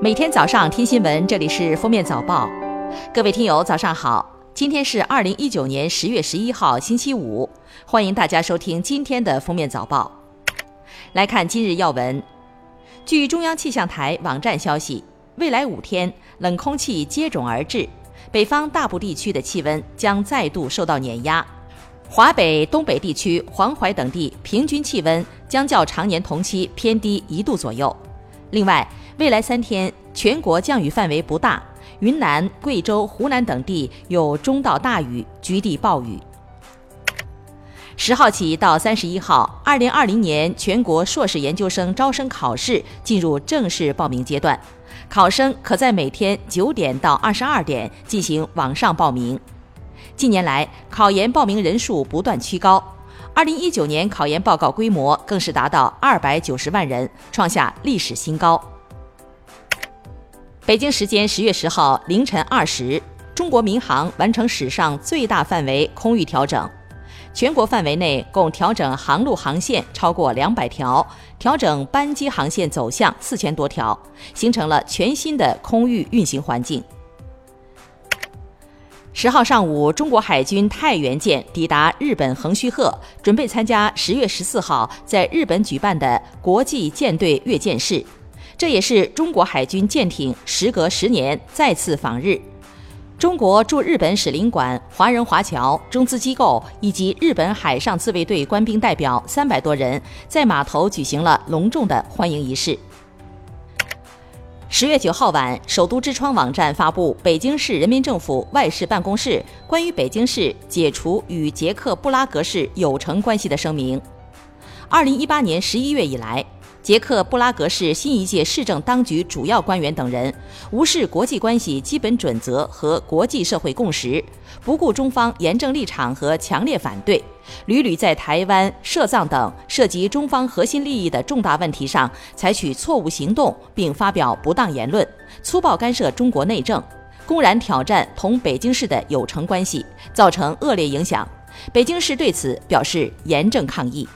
每天早上听新闻，这里是封面早报。各位听友，早上好！今天是二零一九年十月十一号，星期五。欢迎大家收听今天的封面早报。来看今日要闻。据中央气象台网站消息，未来五天冷空气接踵而至，北方大部地区的气温将再度受到碾压。华北、东北地区、黄淮等地平均气温将较常年同期偏低一度左右。另外，未来三天全国降雨范围不大，云南、贵州、湖南等地有中到大雨，局地暴雨。十号起到三十一号，二零二零年全国硕士研究生招生考试进入正式报名阶段，考生可在每天九点到二十二点进行网上报名。近年来，考研报名人数不断趋高。二零一九年考研报告规模更是达到二百九十万人，创下历史新高。北京时间十月十号凌晨二时，中国民航完成史上最大范围空域调整，全国范围内共调整航路航线超过两百条，调整班机航线走向四千多条，形成了全新的空域运行环境。十号上午，中国海军太原舰抵达日本横须贺，准备参加十月十四号在日本举办的国际舰队阅舰式。这也是中国海军舰艇时隔十年再次访日。中国驻日本使领馆、华人华侨、中资机构以及日本海上自卫队官兵代表三百多人在码头举行了隆重的欢迎仪式。十月九号晚，首都之窗网站发布北京市人民政府外事办公室关于北京市解除与捷克布拉格市有成关系的声明。二零一八年十一月以来，捷克布拉格市新一届市政当局主要官员等人无视国际关系基本准则和国际社会共识，不顾中方严正立场和强烈反对。屡屡在台湾、涉藏等涉及中方核心利益的重大问题上采取错误行动，并发表不当言论，粗暴干涉中国内政，公然挑战同北京市的有成关系，造成恶劣影响。北京市对此表示严正抗议。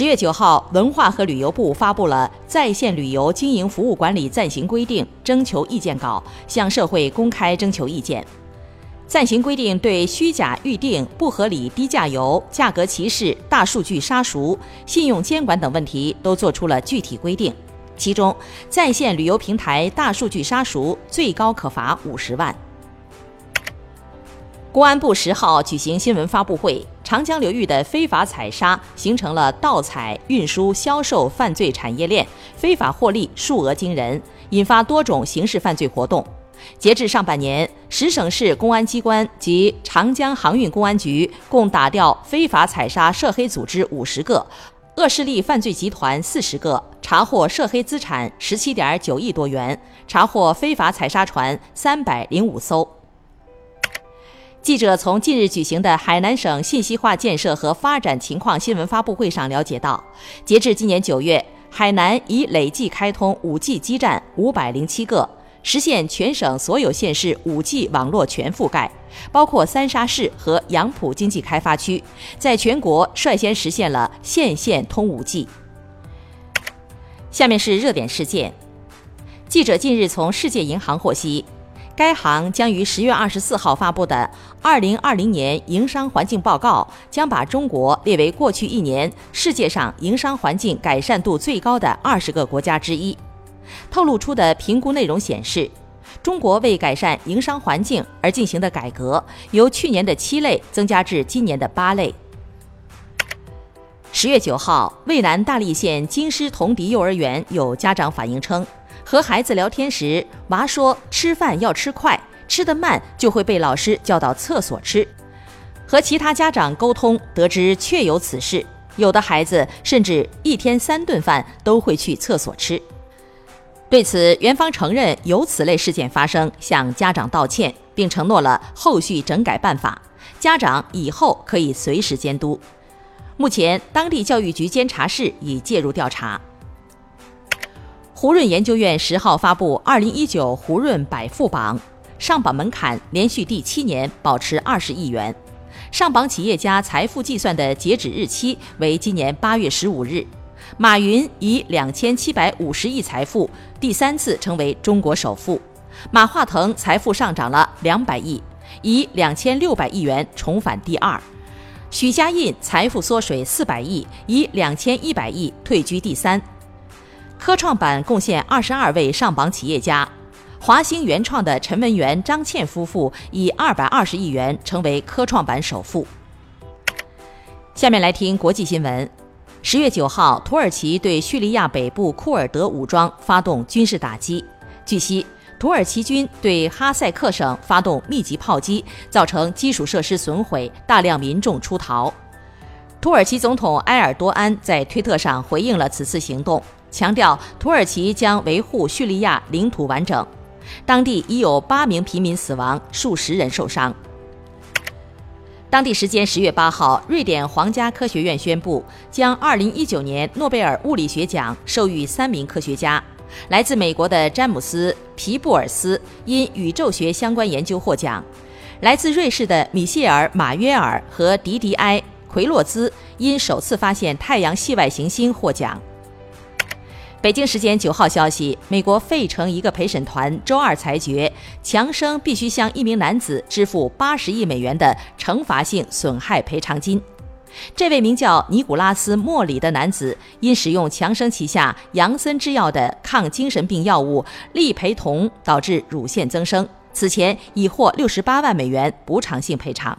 十月九号，文化和旅游部发布了《在线旅游经营服务管理暂行规定》征求意见稿，向社会公开征求意见。暂行规定对虚假预订、不合理低价游、价格歧视、大数据杀熟、信用监管等问题都作出了具体规定。其中，在线旅游平台大数据杀熟，最高可罚五十万。公安部十号举行新闻发布会，长江流域的非法采砂形成了盗采、运输、销售犯罪产业链，非法获利数额惊人，引发多种刑事犯罪活动。截至上半年，十省市公安机关及长江航运公安局共打掉非法采砂涉黑组织五十个，恶势力犯罪集团四十个，查获涉黑资产十七点九亿多元，查获非法采砂船三百零五艘。记者从近日举行的海南省信息化建设和发展情况新闻发布会上了解到，截至今年九月，海南已累计开通五 G 基站五百零七个。实现全省所有县市 5G 网络全覆盖，包括三沙市和杨浦经济开发区，在全国率先实现了县县通 5G。下面是热点事件。记者近日从世界银行获悉，该行将于十月二十四号发布的《二零二零年营商环境报告》将把中国列为过去一年世界上营商环境改善度最高的二十个国家之一。透露出的评估内容显示，中国为改善营商环境而进行的改革，由去年的七类增加至今年的八类。十月九号，渭南大荔县金狮同迪幼儿园有家长反映称，和孩子聊天时，娃说吃饭要吃快，吃得慢就会被老师叫到厕所吃。和其他家长沟通，得知确有此事，有的孩子甚至一天三顿饭都会去厕所吃。对此，园方承认有此类事件发生，向家长道歉，并承诺了后续整改办法，家长以后可以随时监督。目前，当地教育局监察室已介入调查。胡润研究院十号发布二零一九胡润百富榜，上榜门槛连续第七年保持二十亿元，上榜企业家财富计算的截止日期为今年八月十五日。马云以两千七百五十亿财富第三次成为中国首富。马化腾财富上涨了两百亿，以两千六百亿元重返第二。许家印财富缩水四百亿，以两千一百亿退居第三。科创板贡献二十二位上榜企业家，华兴原创的陈文元、张倩夫妇以二百二十亿元成为科创板首富。下面来听国际新闻。十月九号，土耳其对叙利亚北部库尔德武装发动军事打击。据悉，土耳其军对哈塞克省发动密集炮击，造成基础设施损毁，大量民众出逃。土耳其总统埃尔多安在推特上回应了此次行动。强调土耳其将维护叙利亚领土完整。当地已有八名平民死亡，数十人受伤。当地时间十月八号，瑞典皇家科学院宣布，将二零一九年诺贝尔物理学奖授予三名科学家：来自美国的詹姆斯·皮布尔斯因宇宙学相关研究获奖；来自瑞士的米歇尔·马约尔和迪迪埃·奎洛兹因首次发现太阳系外行星获奖。北京时间九号消息，美国费城一个陪审团周二裁决，强生必须向一名男子支付八十亿美元的惩罚性损害赔偿金。这位名叫尼古拉斯·莫里的男子因使用强生旗下杨森制药的抗精神病药物利培酮导致乳腺增生，此前已获六十八万美元补偿性赔偿。